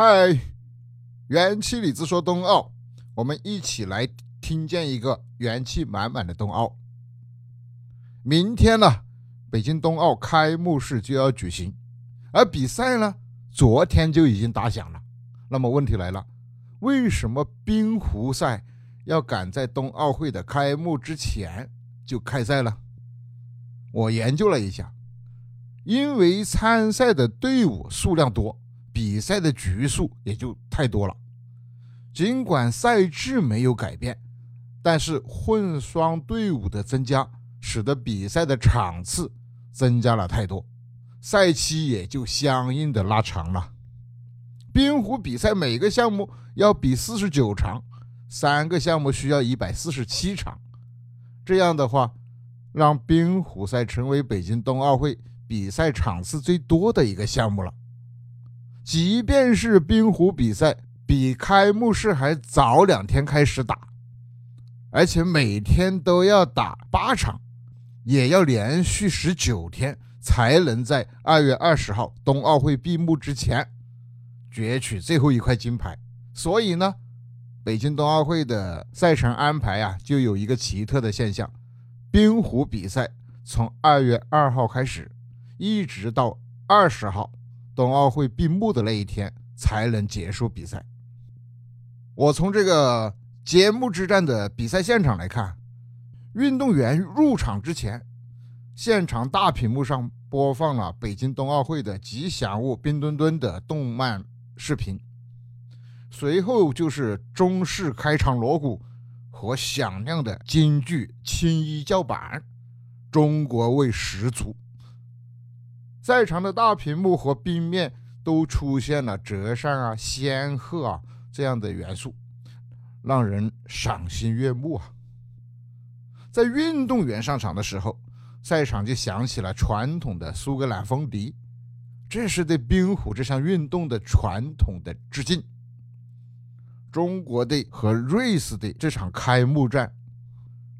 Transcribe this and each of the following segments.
嗨，元气李子说冬奥，我们一起来听见一个元气满满的冬奥。明天呢，北京冬奥开幕式就要举行，而比赛呢，昨天就已经打响了。那么问题来了，为什么冰壶赛要赶在冬奥会的开幕之前就开赛了？我研究了一下，因为参赛的队伍数量多，比赛的局数也就太多了。尽管赛制没有改变，但是混双队伍的增加，使得比赛的场次增加了太多，赛期也就相应的拉长了。冰壶比赛每个项目要比四十九场，三个项目需要一百四十七场，这样的话。让冰壶赛成为北京冬奥会比赛场次最多的一个项目了。即便是冰壶比赛比开幕式还早两天开始打，而且每天都要打八场，也要连续十九天才能在二月二十号冬奥会闭幕之前攫取最后一块金牌。所以呢，北京冬奥会的赛程安排啊，就有一个奇特的现象。冰壶比赛从二月二号开始，一直到二十号，冬奥会闭幕的那一天才能结束比赛。我从这个揭幕之战的比赛现场来看，运动员入场之前，现场大屏幕上播放了北京冬奥会的吉祥物冰墩墩的动漫视频，随后就是中式开场锣鼓。和响亮的京剧青衣叫板，中国味十足。在场的大屏幕和冰面都出现了折扇啊、仙鹤啊这样的元素，让人赏心悦目啊。在运动员上场的时候，赛场就响起了传统的苏格兰风笛，这是对冰壶这项运动的传统的致敬。中国队和瑞士队这场开幕战，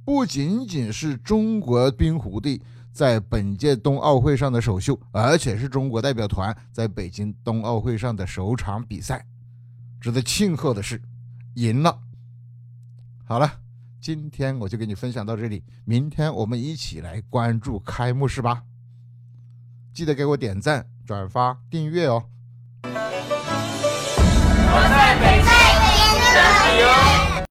不仅仅是中国冰壶队在本届冬奥会上的首秀，而且是中国代表团在北京冬奥会上的首场比赛。值得庆贺的是，赢了。好了，今天我就给你分享到这里，明天我们一起来关注开幕式吧。记得给我点赞、转发、订阅哦。我在北京。加油！